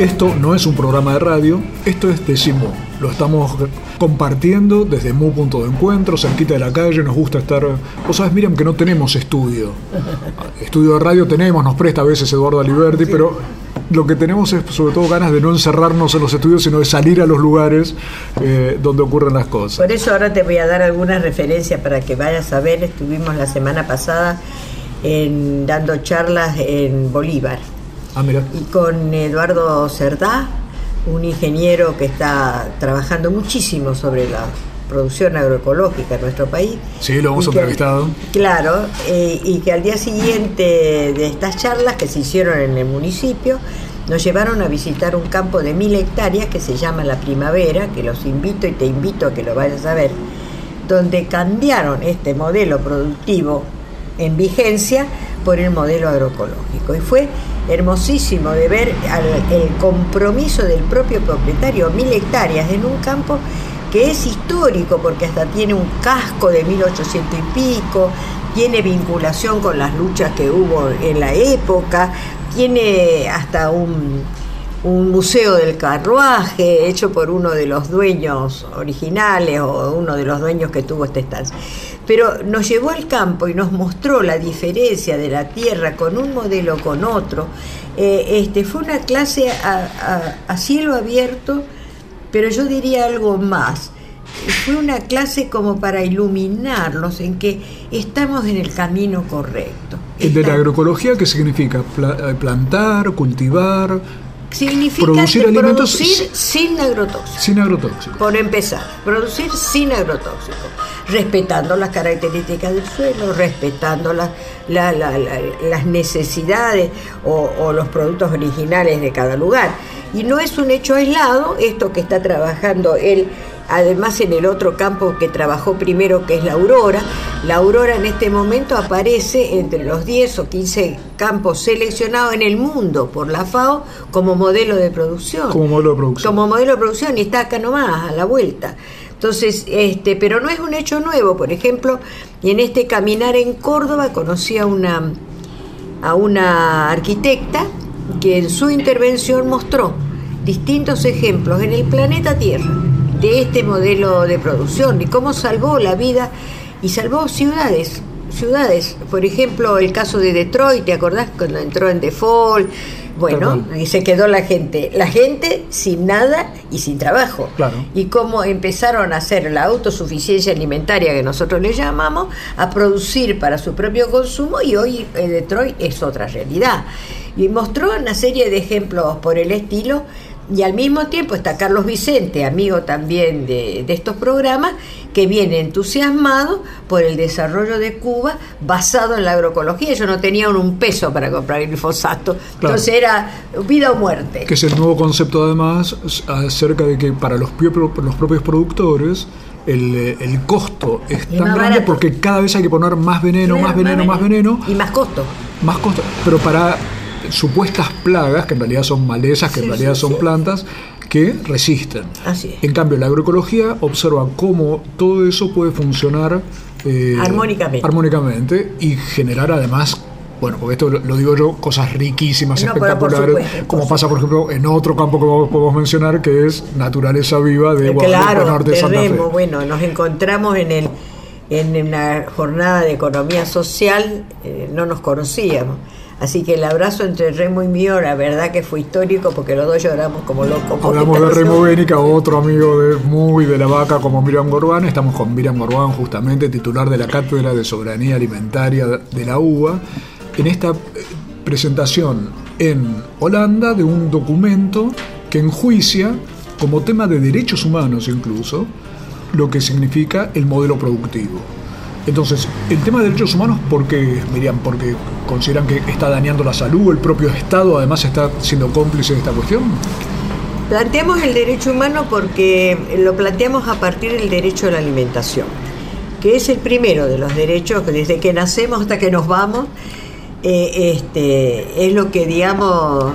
Esto no es un programa de radio, esto es Decimu. Lo estamos compartiendo desde Mu Punto de Encuentro, cerquita de la calle. Nos gusta estar. Vos sabés, Miriam, que no tenemos estudio. Estudio de radio tenemos, nos presta a veces Eduardo Aliberti, pero lo que tenemos es sobre todo ganas de no encerrarnos en los estudios, sino de salir a los lugares eh, donde ocurren las cosas. Por eso ahora te voy a dar algunas referencias para que vayas a ver. Estuvimos la semana pasada en, dando charlas en Bolívar. Ah, mira. Y con Eduardo Cerdá, un ingeniero que está trabajando muchísimo sobre la producción agroecológica en nuestro país. Sí, lo hemos entrevistado. Claro, eh, y que al día siguiente de estas charlas que se hicieron en el municipio, nos llevaron a visitar un campo de mil hectáreas que se llama La Primavera, que los invito y te invito a que lo vayas a ver, donde cambiaron este modelo productivo en vigencia por el modelo agroecológico. Y fue hermosísimo de ver el compromiso del propio propietario, mil hectáreas en un campo que es histórico porque hasta tiene un casco de 1800 y pico, tiene vinculación con las luchas que hubo en la época, tiene hasta un, un museo del carruaje hecho por uno de los dueños originales o uno de los dueños que tuvo esta estancia. Pero nos llevó al campo y nos mostró la diferencia de la tierra con un modelo con otro. Eh, este, fue una clase a- a- a cielo abierto pero yo diría algo más. Fue una clase como para iluminarlos en que estamos en el camino correcto. De la agroecología, ¿qué significa? Eh, plantar, cultivar, Significa producir alimentos producir sin agrotóxicos. sin agrotóxicos. Por empezar, producir sin agrotóxicos, respetando las características del suelo, respetando la- la- la- la- las necesidades o, o los productos originales de cada lugar. Y no es un hecho aislado esto que está trabajando él, además en el otro campo que trabajó primero, que es la Aurora. La Aurora en este momento aparece entre los 10 o 15 campos seleccionados en el mundo por la FAO como modelo de producción Como modelo de producción. como modelo de producción y está acá nomás, a la vuelta. Entonces, este, pero no es un hecho nuevo. Por ejemplo, en este caminar en Córdoba conocí a una, a una arquitecta que en su intervención mostró distintos ejemplos en el planeta Tierra de este modelo de producción y cómo salvó la vida y salvó ciudades. Ciudades, por ejemplo, el caso de Detroit, ¿te acordás cuando entró en default? Bueno, se quedó la gente, la gente sin nada y sin trabajo. Claro. Y cómo empezaron a hacer la autosuficiencia alimentaria que nosotros le llamamos, a producir para su propio consumo y hoy eh, Detroit es otra realidad. Y mostró una serie de ejemplos por el estilo y al mismo tiempo está Carlos Vicente, amigo también de, de estos programas, que viene entusiasmado por el desarrollo de Cuba basado en la agroecología. Ellos no tenían un peso para comprar glifosato, entonces era vida o muerte. Que es el nuevo concepto además acerca de que para los, pio- los propios productores el, eh, el costo es tan grande barato. porque cada vez hay que poner más veneno, Claro, más veneno, más veneno, Y más costo. más costo. Pero para supuestas plagas, que en realidad son malezas, que en realidad sí, son sí. plantas, que resisten. Así es. En cambio, la agroecología observa cómo todo eso puede funcionar eh, Armónicamente. armónicamente y generar además, bueno, porque esto lo, digo yo, cosas riquísimas, No, espectaculares, supuesto, como pasa, por ejemplo, en otro campo que vos- podemos mencionar, que es naturaleza viva de Guadalupe claro, Norte de Santa Fe. Bueno, nos encontramos en el en una jornada de economía social, eh, no nos conocíamos. Así que el abrazo entre Remo y mío, la verdad que fue histórico porque los dos lloramos como locos. Hablamos de Remo. Bénica, otro amigo de muy de la vaca como Miriam Gorbán. Estamos con Miriam Gorbán, justamente titular de la Cátedra de Soberanía Alimentaria de la UBA, en esta eh, presentación en Holanda de un documento que enjuicia, como tema de derechos humanos incluso, lo que significa el modelo productivo. Entonces, el tema de derechos humanos, ¿por qué, Miriam? ¿Porque consideran que está dañando la salud? ¿El propio Estado además está siendo cómplice de esta cuestión? Planteamos el derecho humano porque lo planteamos a partir del derecho a la alimentación, que es el primero de los derechos que desde que nacemos hasta que nos vamos, eh, este, es lo que, digamos,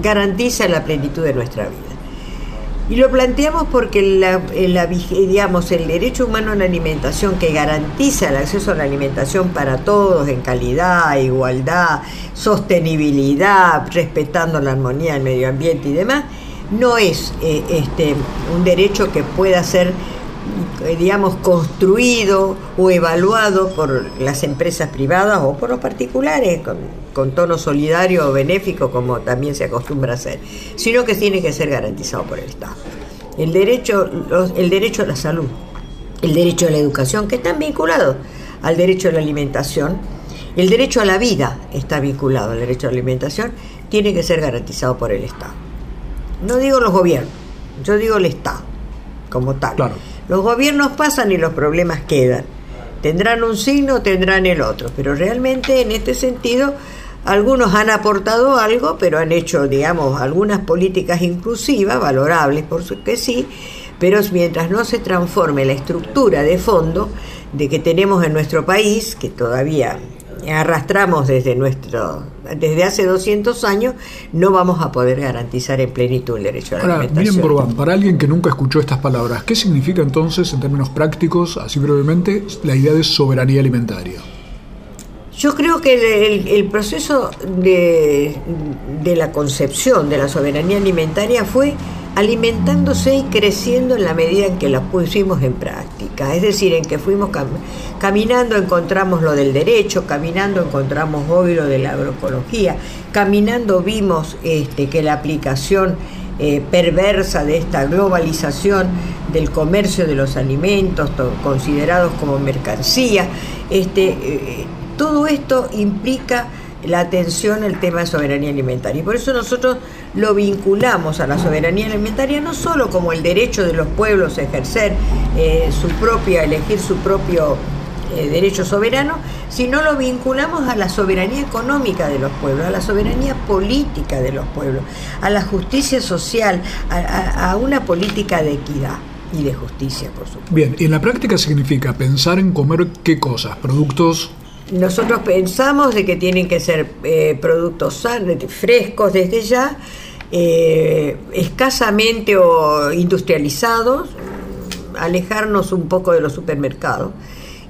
garantiza la plenitud de nuestra vida. Y lo planteamos porque la, digamos, el derecho humano a la alimentación que garantiza el acceso a la alimentación para todos en calidad, igualdad, sostenibilidad, respetando la armonía del medio ambiente y demás, no es eh, este, un derecho que pueda ser, digamos, construido o evaluado por las empresas privadas o por los particulares, con, con tono solidario o benéfico, como también se acostumbra a hacer, sino que tiene que ser garantizado por el Estado. El derecho, el derecho a la salud, el derecho a la educación, que están vinculados al derecho a la alimentación, el derecho a la vida está vinculado al derecho a la alimentación, tiene que ser garantizado por el Estado. No digo los gobiernos, yo digo el Estado como tal. Los gobiernos pasan y los problemas quedan. Tendrán un signo, tendrán el otro, pero realmente en este sentido algunos han aportado algo, pero han hecho, digamos, algunas políticas inclusivas, valorables, por su que sí, pero mientras no se transforme la estructura de fondo de que tenemos en nuestro país, que todavía arrastramos desde nuestro desde hace 200 años no vamos a poder garantizar en plenitud el derecho a la Ahora, alimentación. para alguien que nunca escuchó estas palabras, ¿qué significa entonces en términos prácticos, así brevemente, la idea de soberanía alimentaria? Yo creo que el, proceso de, de la concepción de la soberanía alimentaria fue alimentándose y creciendo en la medida en que la pusimos en práctica. Es decir, en que fuimos caminando encontramos lo del derecho, caminando encontramos hoy lo de la agroecología, caminando vimos este, que la aplicación eh, perversa de esta globalización del comercio de los alimentos considerados como mercancía, este, eh, todo esto implica la atención al tema de soberanía alimentaria. Y por eso nosotros lo vinculamos a la soberanía alimentaria no solo como el derecho de los pueblos a ejercer eh, su propia, elegir su propio eh, derecho soberano, sino lo vinculamos a la soberanía económica de los pueblos, a la soberanía política de los pueblos, a la justicia social, a, a una política de equidad y de justicia, por supuesto. Bien, y en la práctica significa pensar en comer qué cosas, productos nosotros pensamos de que tienen que ser eh, productos sanos, frescos desde ya, eh, escasamente o industrializados, alejarnos un poco de los supermercados.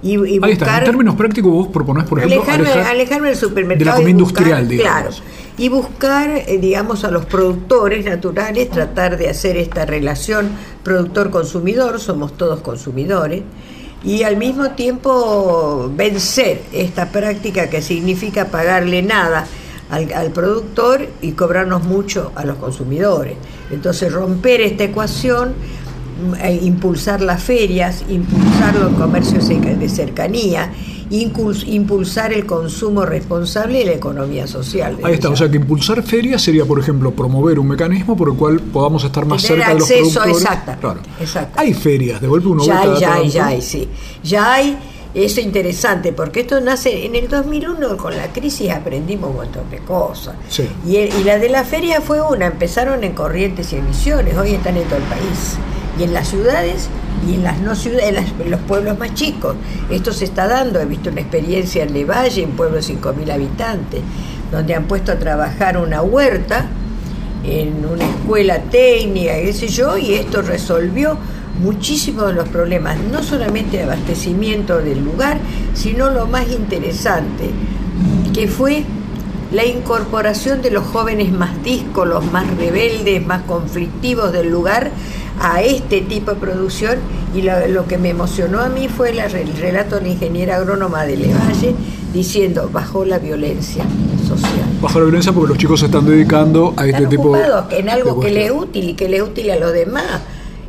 Y, Ahí está. En términos prácticos vos proponés, por ejemplo, alejarme, del supermercado. De la comida industrial, digamos. Claro. Y buscar, eh, digamos, a los productores naturales, tratar de hacer esta relación productor-consumidor, somos todos consumidores y al mismo tiempo vencer esta práctica que significa pagarle nada al, productor y cobrarnos mucho a los consumidores. Entonces romper esta ecuación, e impulsar las ferias, impulsar los comercios de cercanía impulsar el consumo responsable y la economía social. Ahí está, o sea que impulsar ferias sería, por ejemplo, promover un mecanismo por el cual podamos estar más cerca de los productores. Exacto, Hay ferias, de golpe uno Ya hay, ya hay, ya hay, sí. Ya hay, eso interesante, porque esto nace en el 2001 con la crisis aprendimos un montón de cosas. Y, y la de la feria fue una, empezaron en Corrientes y en Misiones, hoy están en todo el país. Y en las ciudades y en las no ciudades, en, los pueblos más chicos. Esto se está dando, he visto una experiencia en Levalle, en pueblo de 5.000 habitantes, donde han puesto a trabajar una huerta en una escuela técnica, qué sé yo, y esto resolvió muchísimos de los problemas, no solamente de abastecimiento del lugar, sino lo más interesante, que fue la incorporación de los jóvenes más díscolos, más rebeldes, más conflictivos del lugar a este tipo de producción y lo, que me emocionó a mí fue el relato de la ingeniera agrónoma de Levalle diciendo bajó la violencia social. Bajó la violencia porque los chicos se están dedicando a este tipo de... en algo que le es útil y que le es útil a los demás.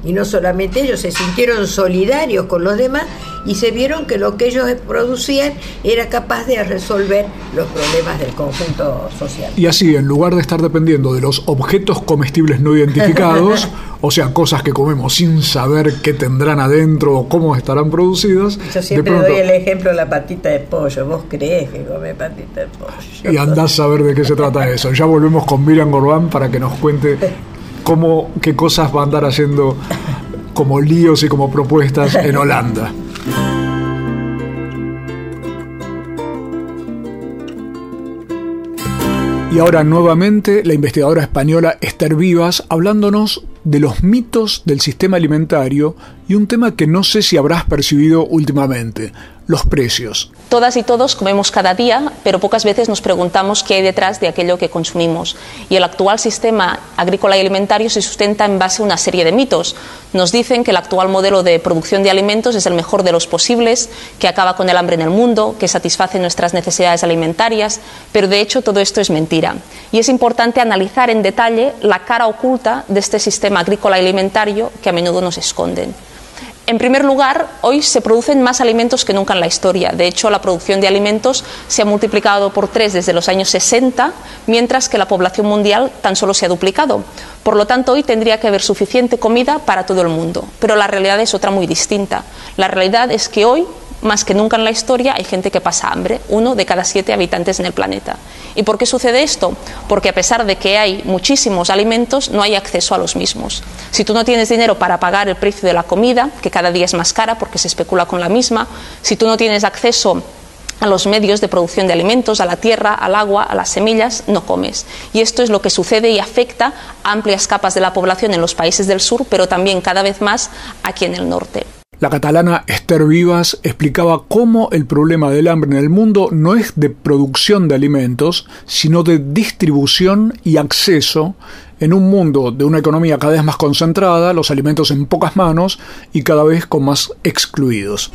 Y no solamente ellos, se sintieron solidarios con los demás y se vieron que lo que ellos producían era capaz de resolver los problemas del conjunto social. Y así, en lugar de estar dependiendo de los objetos comestibles no identificados, o sea, cosas que comemos sin saber qué tendrán adentro o cómo estarán producidas. Yo siempre doy el ejemplo de la patita de pollo. ¿Vos crees que come patita de pollo? Y andás a ver de qué se trata eso. Ya volvemos con Miriam Gorbán para que nos cuente cómo, qué cosas va a andar haciendo como líos y como propuestas en Holanda. Y ahora nuevamente la investigadora española Esther Vivas hablándonos de los mitos del sistema alimentario y un tema que no sé si habrás percibido últimamente, los precios. Todas y todos comemos cada día, pero pocas veces nos preguntamos qué hay detrás de aquello que consumimos. Y el actual sistema agrícola y alimentario se sustenta en base a una serie de mitos. Nos dicen que el actual modelo de producción de alimentos es el mejor de los posibles, que acaba con el hambre en el mundo, que satisface nuestras necesidades alimentarias, pero de hecho todo esto es mentira. Y es importante analizar en detalle la cara oculta de este sistema agrícola y alimentario que a menudo nos esconden. En primer lugar, hoy se producen más alimentos que nunca en la historia. De hecho, la producción de alimentos se ha multiplicado por tres desde los años 60, mientras que la población mundial tan solo se ha duplicado. Por lo tanto, hoy tendría que haber suficiente comida para todo el mundo. Pero la realidad es otra muy distinta. La realidad es que hoy más que nunca en la historia hay gente que pasa hambre, uno de cada siete habitantes en el planeta. ¿Y por qué sucede esto? Porque a pesar de que hay muchísimos alimentos, no hay acceso a los mismos. Si tú no tienes dinero para pagar el precio de la comida, que cada día es más cara porque se especula con la misma, si tú no tienes acceso a los medios de producción de alimentos, a la tierra, al agua, a las semillas, no comes. Y esto es lo que sucede y afecta a amplias capas de la población en los países del sur, pero también cada vez más aquí en el norte. La catalana Esther Vivas explicaba cómo el problema del hambre en el mundo no es de producción de alimentos, sino de distribución y acceso. En un mundo de una economía cada vez más concentrada, los alimentos en pocas manos y cada vez con más excluidos.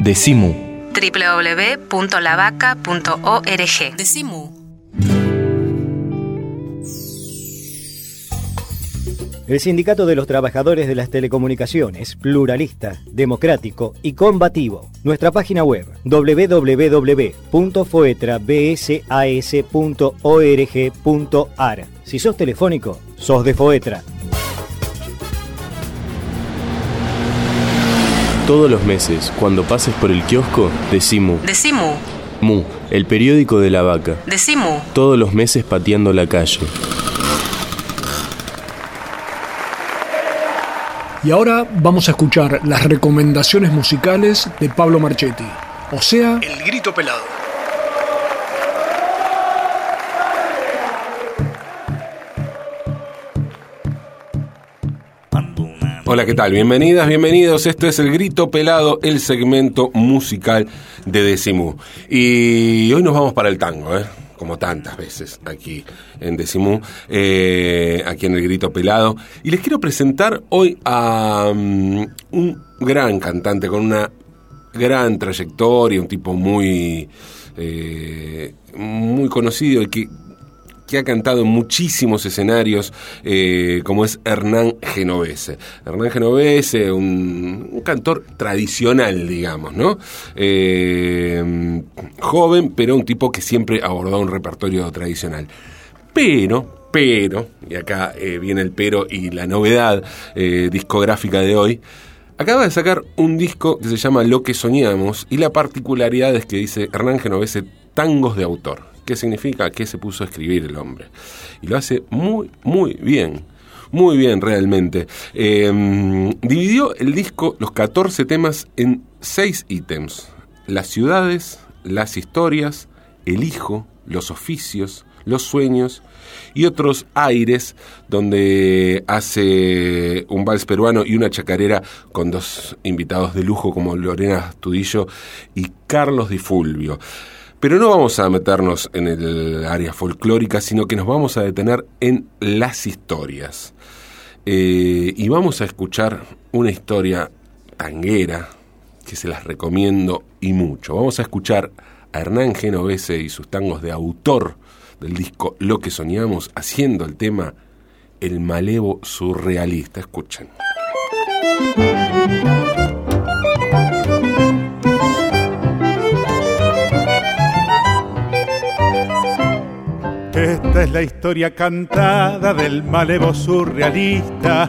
Decimu www.lavaca.org El Sindicato de los Trabajadores de las Telecomunicaciones, pluralista, democrático y combativo. Nuestra página web www.foetrabsas.org.ar. Si sos telefónico, sos de Foetra. Todos los meses, cuando pases por el kiosco, decimu. Decimu. Mu, el periódico de la vaca. Decimu. Todos los meses pateando la calle. Y ahora vamos a escuchar las recomendaciones musicales de Pablo Marchetti, o sea, El Grito Pelado. Hola, ¿qué tal? Bienvenidas, bienvenidos. Esto es El Grito Pelado, el segmento musical de Decimu. Y hoy nos vamos para el tango, ¿eh? Como tantas veces aquí en Decimú, eh, aquí en el Grito Pelado. Y les quiero presentar hoy a mm, un gran cantante con una gran trayectoria, un tipo muy, eh, muy conocido y que que ha cantado en muchísimos escenarios, eh, como es Hernán Genovese. Hernán Genovese, un, cantor tradicional, digamos, ¿no? Eh, joven, pero un tipo que siempre abordó un repertorio tradicional. Pero, pero, y acá eh, viene el pero y la novedad discográfica de hoy, Acaba de sacar un disco que se llama Lo que soñamos y la particularidad es que dice Hernán Genovese tangos de autor. ¿Qué significa? ¿Qué se puso a escribir el hombre? Y lo hace muy, muy bien. Muy bien, realmente. Em, dividió el disco, los 14 temas, en 6 ítems. Las ciudades, las historias, el hijo, los oficios, los sueños y otros aires donde hace un vals peruano y una chacarera con dos invitados de lujo como Lorena Astudillo y Carlos Di Fulvio. Pero no vamos a meternos en el área folclórica, sino que nos vamos a detener en las historias. Eh, y vamos a escuchar una historia tanguera que se las recomiendo y mucho. Vamos a escuchar a Hernán Genovese y sus tangos de autor del disco Lo que soñamos haciendo el tema El malevo surrealista. Escuchen. Esta es la historia cantada del malevo surrealista,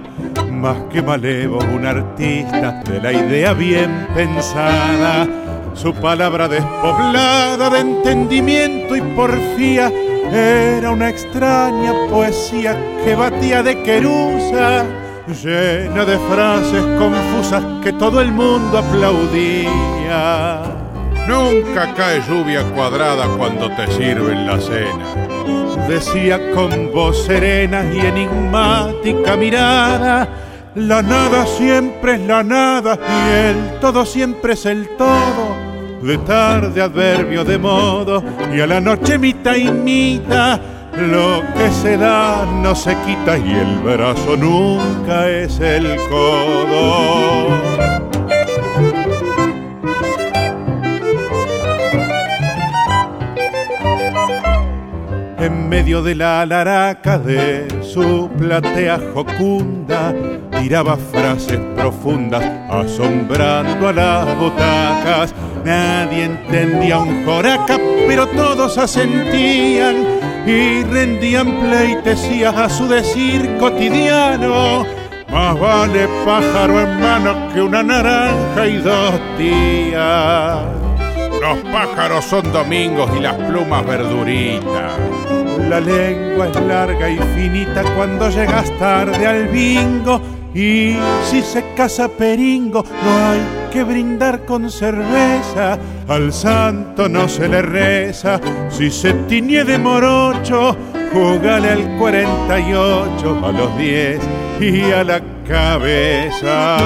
más que malevo un artista de la idea bien pensada. Su palabra despoblada de entendimiento y porfía era una extraña poesía que batía de querusa, llena de frases confusas que todo el mundo aplaudía. Nunca cae lluvia cuadrada cuando te sirven la cena. Decía con voz serena y enigmática mirada, la nada siempre es la nada y el todo siempre es el todo. De tarde adverbio de modo y a la noche mitad y mitad. Lo que se da no se quita y el brazo nunca es el codo. En medio de la alaraca de su platea jocunda, tiraba frases profundas, asombrando a las butacas. Nadie entendía un joraca, pero todos asentían y rendían pleitesías a su decir cotidiano. Más vale pájaro en mano que una naranja y dos días. Los pájaros son domingos y las plumas verduritas. La lengua es larga y finita cuando llegas tarde al bingo. Y si se casa peringo, no hay que brindar con cerveza. Al santo no se le reza. Si se tiñe de morocho, jugale al 48, a los 10 y a la cabeza.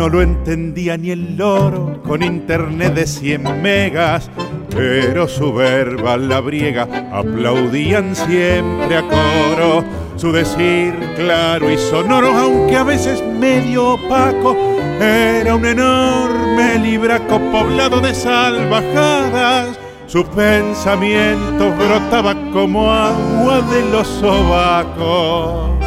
No lo entendía ni el loro con internet de 100 megas, pero su verba la briega aplaudían siempre a coro. Su decir claro y sonoro, aunque a veces medio opaco, era un enorme libraco poblado de salvajadas. Su pensamiento brotaba como agua de los sobacos.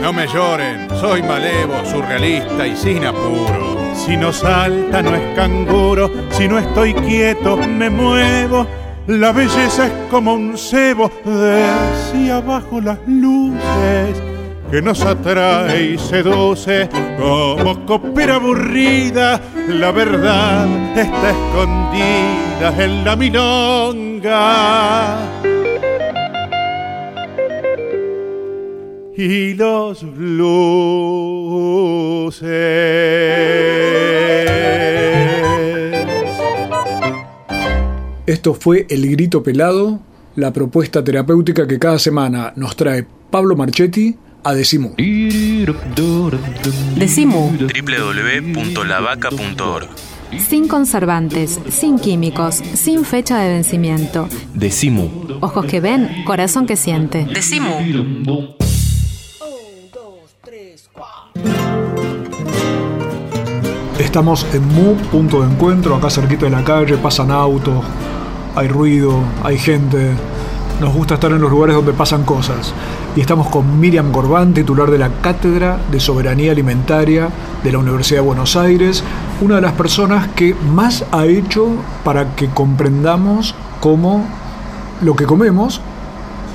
No me lloren, soy malevo, surrealista y sin apuro. Si no salta no es canguro, si no estoy quieto me muevo. La belleza es como un cebo, decía bajo las luces, que nos atrae y seduce como copera aburrida. La verdad está escondida en la milonga. Y los blues. Esto fue El Grito Pelado, la propuesta terapéutica que cada semana nos trae Pablo Marchetti a Decimu. Decimu. www.lavaca.org Sin conservantes, sin químicos, sin fecha de vencimiento. Decimu. Ojos que ven, corazón que siente. Decimu. Estamos en Mu, punto de encuentro, acá cerquita de la calle, pasan autos, hay ruido, hay gente. Nos gusta estar en los lugares donde pasan cosas. Y estamos con Miriam Gorbán, titular de la Cátedra de Soberanía Alimentaria de la Universidad de Buenos Aires, una de las personas que más ha hecho para que comprendamos cómo lo que comemos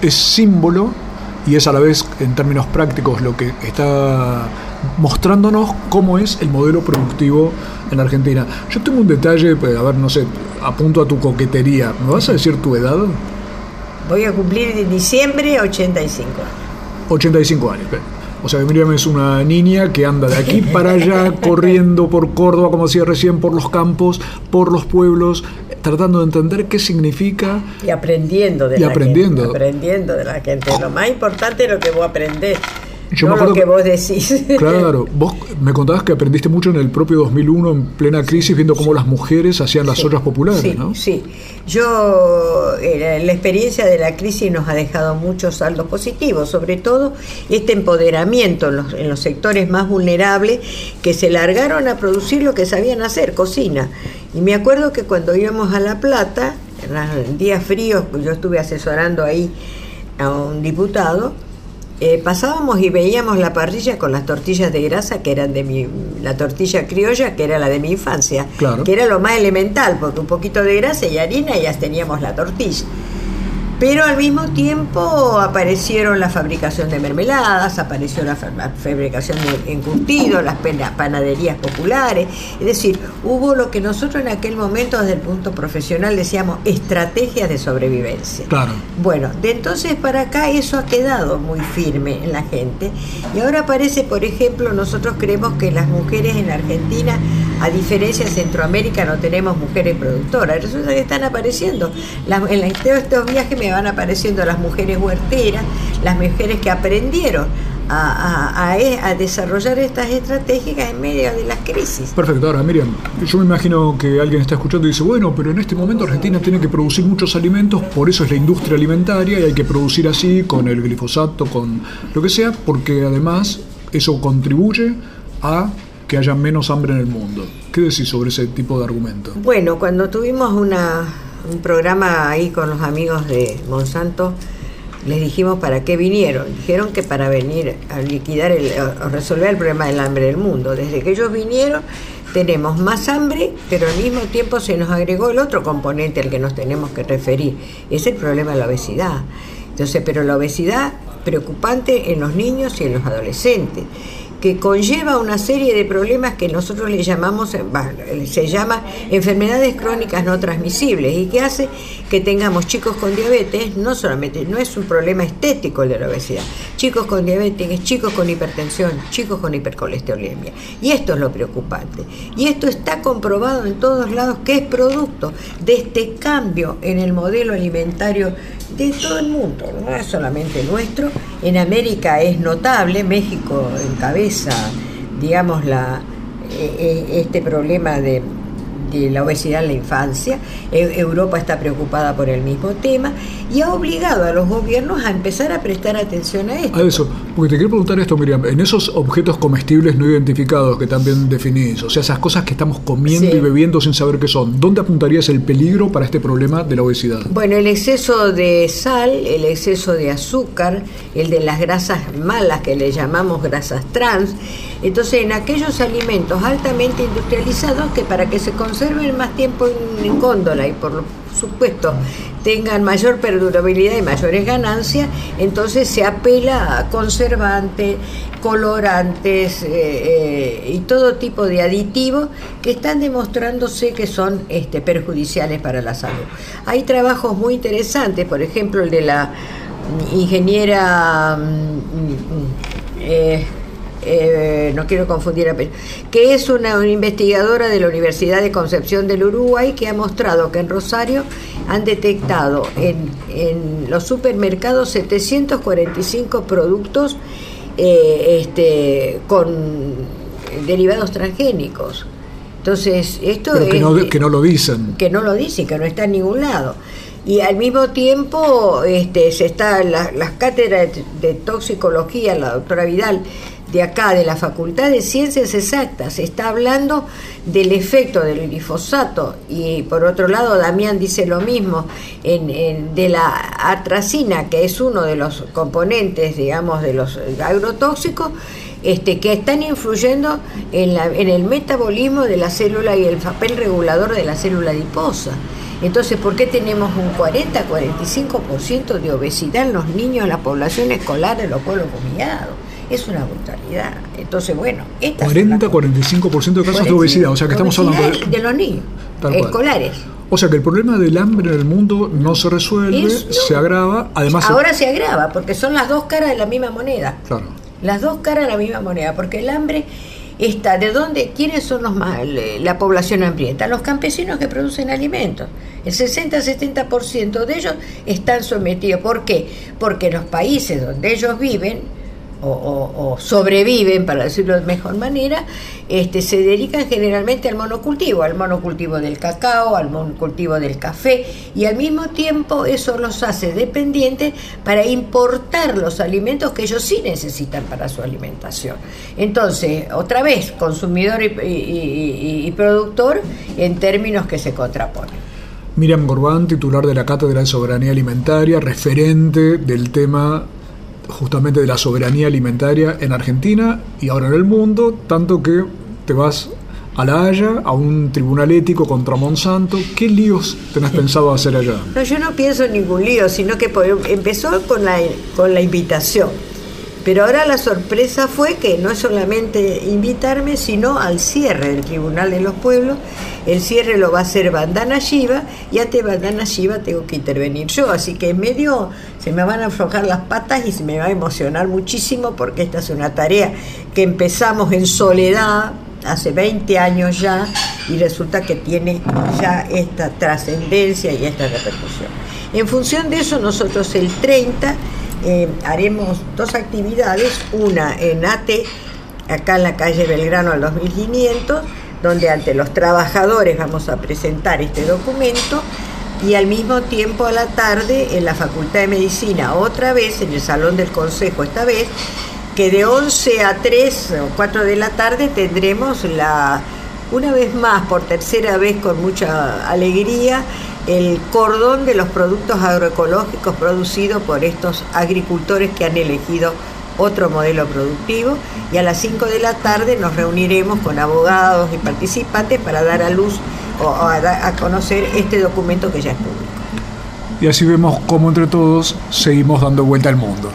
es símbolo y es a la vez, en términos prácticos, lo que está mostrándonos cómo es el modelo productivo en Argentina. Yo tengo un detalle, pues, a ver, no sé, apunto a tu coquetería. ¿Me vas a decir tu edad? Voy a cumplir en diciembre 85 años. 85 años. bien. O sea, Miriam es una niña que anda de aquí para allá, corriendo por Córdoba, como decía recién, por los campos, por los pueblos, tratando de entender qué significa Y aprendiendo de Y la aprendiendo. gente. Aprendiendo de la gente. Lo más importante es lo que vos aprendés. Yo no me lo acuerdo que vos decís. Claro, vos me contabas que aprendiste mucho en el propio 2001 en plena crisis viendo cómo las mujeres hacían las ollas populares, Sí, ¿no? sí. Yo, eh, la experiencia de la crisis nos ha dejado muchos saldos positivos, sobre todo este empoderamiento en los, en los sectores más vulnerables que se largaron a producir lo que sabían hacer, cocina. Y me acuerdo que cuando íbamos a La Plata, en los días fríos, yo estuve asesorando ahí a un diputado, eh, pasábamos y veíamos la parrilla con las tortillas de grasa que eran de mi, la tortilla criolla que era la de mi infancia, Claro. que era lo más elemental, porque un poquito de grasa y harina y ya teníamos la tortilla. Pero al mismo tiempo aparecieron la fabricación de mermeladas, apareció la, fa- la fabricación de encurtidos, las panaderías populares. Es decir, hubo lo que nosotros en aquel momento desde el punto profesional decíamos estrategias de sobrevivencia. Claro. Bueno, de entonces para acá eso ha quedado muy firme en la gente. Y ahora parece, por ejemplo, nosotros creemos que las mujeres en Argentina, a diferencia de Centroamérica, no tenemos mujeres productoras. Resulta que están apareciendo. En todos estos viajes me van apareciendo las mujeres huerteras, las mujeres que aprendieron a, a desarrollar estas estrategias en medio de las crisis. Perfecto, ahora Miriam, yo me imagino que alguien está escuchando y dice, bueno, pero en este momento Argentina tiene que producir muchos alimentos, por eso es la industria alimentaria y hay que producir así con el glifosato, con lo que sea, porque además eso contribuye a que haya menos hambre en el mundo. ¿Qué decís sobre ese tipo de argumento? Bueno, cuando tuvimos una, un programa ahí con los amigos de Monsanto, les dijimos para qué vinieron. Dijeron que para venir a liquidar el, a resolver el problema del hambre del mundo. Desde que ellos vinieron tenemos más hambre, pero al mismo tiempo se nos agregó el otro componente al que nos tenemos que referir. Es el problema de la obesidad. Entonces, pero la obesidad preocupante en los niños y en los adolescentes que conlleva una serie de problemas que nosotros le llamamos, se llama enfermedades crónicas no transmisibles y que hace que tengamos chicos con diabetes, no solamente, no es un problema estético el de la obesidad, chicos con diabetes, chicos con hipertensión, chicos con hipercolesterolemia. Y esto es lo preocupante. Y esto está comprobado en todos lados que es producto de este cambio en el modelo alimentario de todo el mundo, no es solamente nuestro. En América es notable, México encabeza, digamos, la, eh, eh, este problema de, de la obesidad en la infancia. E- Europa está preocupada por el mismo tema y ha obligado a los gobiernos a empezar a prestar atención a esto. A eso, porque te quiero preguntar esto, Miriam, en esos objetos comestibles no identificados que también definís, o sea, esas cosas que estamos comiendo Sí. y bebiendo sin saber qué son, ¿dónde apuntarías el peligro para este problema de la obesidad? Bueno, el exceso de sal, el exceso de azúcar, el de las grasas malas que le llamamos grasas trans. Entonces, en aquellos alimentos altamente industrializados que para que se conserven más tiempo en, en góndola y por supuesto tengan mayor perdurabilidad y mayores ganancias, entonces se apela a conservantes, colorantes eh, eh, y todo tipo de aditivos que están demostrándose que son este, perjudiciales para la salud. Hay trabajos muy interesantes, por ejemplo el de la ingeniera... mm, mm, eh, eh, no quiero confundir a que es una, una investigadora de la Universidad de Concepción del Uruguay que ha mostrado que en Rosario han detectado en, en los supermercados 745 productos eh, este, con derivados transgénicos. Entonces, esto Pero que es- no, que no lo dicen. que no lo dice, que no está en ningún lado. Y al mismo tiempo este, se está la- las cátedras de, de toxicología, la doctora Vidal, de acá, de la Facultad de Ciencias Exactas, está hablando del efecto del glifosato y por otro lado Damián dice lo mismo de la atracina, que es uno de los componentes, digamos, de los agrotóxicos, este, que están influyendo en, el metabolismo de la célula y el papel regulador de la célula adiposa. Entonces, ¿por qué tenemos un 40-45% de obesidad en los niños, en la población escolar de los pueblos humillados? Es una brutalidad. Entonces, bueno, estas son las 40-45% de casos de obesidad, o sea que estamos hablando de... de los niños escolares. O sea que el problema del hambre en el mundo no se resuelve, Es- no. se agrava, además... Ahora se agrava porque son las dos caras de la misma moneda. Claro. Las dos caras de la misma moneda, porque el hambre está de dónde, quiénes son los más, la población hambrienta, los campesinos que producen alimentos. El 60-70% de ellos están sometidos. ¿Por qué? Porque en los países donde ellos viven o, sobreviven, para decirlo de mejor manera, este, se dedican generalmente al monocultivo, al monocultivo del cacao, al monocultivo del café, y al mismo tiempo eso los hace dependientes para importar los alimentos que ellos sí necesitan para su alimentación. Entonces, otra vez, consumidor y, productor en términos que se contraponen. Miriam Gorbán, titular de la Cátedra de Soberanía Alimentaria, referente del tema justamente de la soberanía alimentaria en Argentina y ahora en el mundo, tanto que te vas a La Haya, a un tribunal ético contra Monsanto. ¿Qué líos tenés pensado hacer allá? No, yo no pienso en ningún lío, sino que empezó con la, con la invitación. Pero ahora la sorpresa fue que no solamente invitarme, sino al cierre del Tribunal de los Pueblos. El cierre lo va a hacer Bandana Shiva y ante Bandana Shiva tengo que intervenir yo. Así que en medio se me van a aflojar las patas y se me va a emocionar muchísimo porque esta es una tarea que empezamos en soledad hace 20 años ya y resulta que tiene ya esta trascendencia y esta repercusión. En función de eso, nosotros el 30 eh, haremos dos actividades, una en ATE, acá en la calle Belgrano al 2500, donde ante los trabajadores vamos a presentar este documento y al mismo tiempo a la tarde en la Facultad de Medicina, otra vez en el Salón del Consejo, esta vez, que de 11 a 3 o 4 de la tarde tendremos la, una vez más, por tercera vez con mucha alegría, el cordón de los productos agroecológicos producidos por estos agricultores que han elegido otro modelo productivo y a las 5 de la tarde nos reuniremos con abogados y participantes para dar a luz o a, conocer este documento que ya es público. Y así vemos cómo entre todos seguimos dando vuelta al mundo.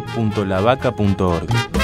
www.lavaca.org.